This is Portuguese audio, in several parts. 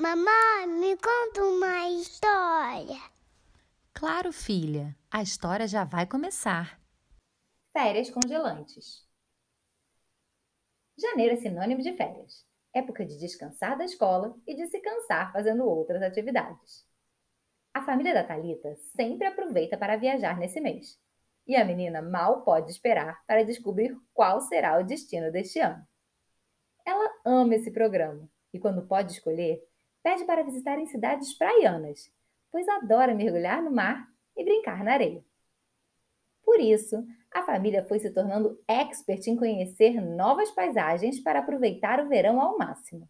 Mamãe, me conta uma história. Claro, filha, a história já vai começar. Férias congelantes. Janeiro é sinônimo de férias, época de descansar da escola e de se cansar fazendo outras atividades. A família da Talita sempre aproveita para viajar nesse mês, e a menina mal pode esperar para descobrir qual será o destino deste ano. Ela ama esse programa e, quando pode escolher, pede para visitar em cidades praianas, pois adora mergulhar no mar e brincar na areia. Por isso, a família foi se tornando expert em conhecer novas paisagens para aproveitar o verão ao máximo.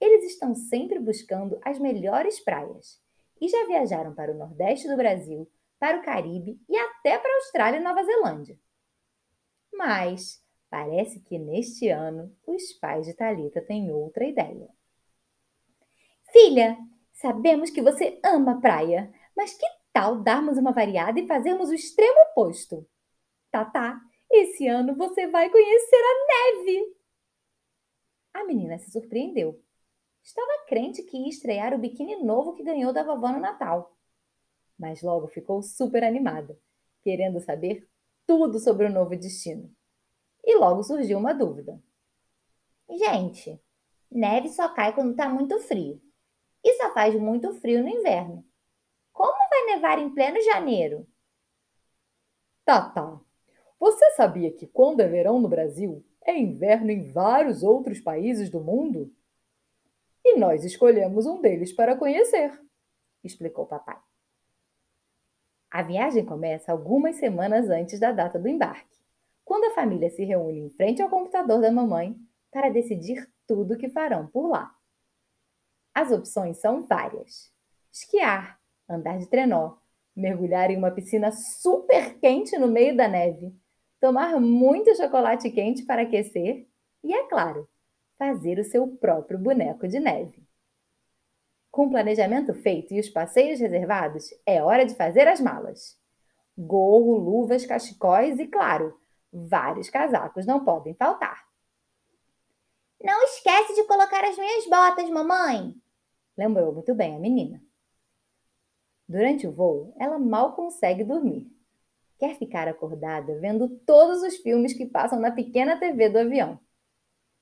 Eles estão sempre buscando as melhores praias e já viajaram para o Nordeste do Brasil, para o Caribe e até para a Austrália e Nova Zelândia. Mas parece que neste ano os pais de Talita têm outra ideia. Filha, sabemos que você ama praia, mas que tal darmos uma variada e fazermos o extremo oposto? Tatá, esse ano você vai conhecer a neve! A menina se surpreendeu. Estava crente que ia estrear o biquíni novo que ganhou da vovó no Natal. Mas logo ficou super animada, querendo saber tudo sobre o novo destino. E logo surgiu uma dúvida. Gente, neve só cai quando está muito frio e só faz muito frio no inverno. Como vai nevar em pleno janeiro? Tá, tá. Você sabia que quando é verão no Brasil, é inverno em vários outros países do mundo? E nós escolhemos um deles para conhecer, explicou papai. A viagem começa algumas semanas antes da data do embarque, quando a família se reúne em frente ao computador da mamãe para decidir tudo o que farão por lá. As opções são várias: esquiar, andar de trenó, mergulhar em uma piscina super quente no meio da neve, tomar muito chocolate quente para aquecer e, é claro, fazer o seu próprio boneco de neve. Com o planejamento feito e os passeios reservados, é hora de fazer as malas. Gorro, luvas, cachecóis e, claro, vários casacos não podem faltar. Não esquece de colocar as minhas botas, mamãe, lembrou muito bem a menina. Durante o voo, ela mal consegue dormir. Quer ficar acordada vendo todos os filmes que passam na pequena TV do avião.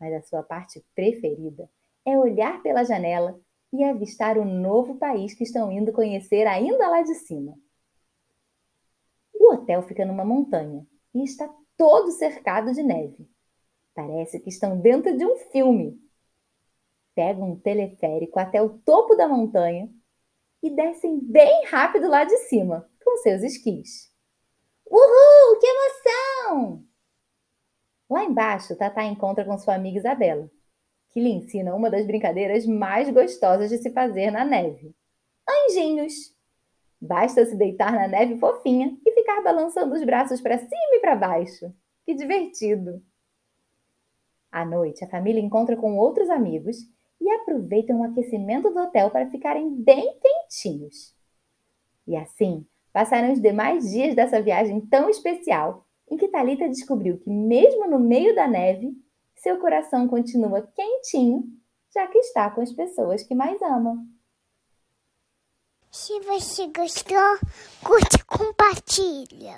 Mas a sua parte preferida é olhar pela janela e avistar o novo país que estão indo conhecer ainda lá de cima. O hotel fica numa montanha e está todo cercado de neve. Parece que estão dentro de um filme pegam um teleférico até o topo da montanha e descem bem rápido lá de cima, com seus esquis. Uhul, que emoção! Lá embaixo, Tatá encontra com sua amiga Isabela, que lhe ensina uma das brincadeiras mais gostosas de se fazer na neve: anjinhos. Basta se deitar na neve fofinha e ficar balançando os braços para cima e para baixo. Que divertido! À noite, a família encontra com outros amigos e aproveitam o aquecimento do hotel para ficarem bem quentinhos. E assim, passaram os demais dias dessa viagem tão especial, em que Talita descobriu que mesmo no meio da neve, seu coração continua quentinho, já que está com as pessoas que mais ama. Se você gostou, curte e compartilha.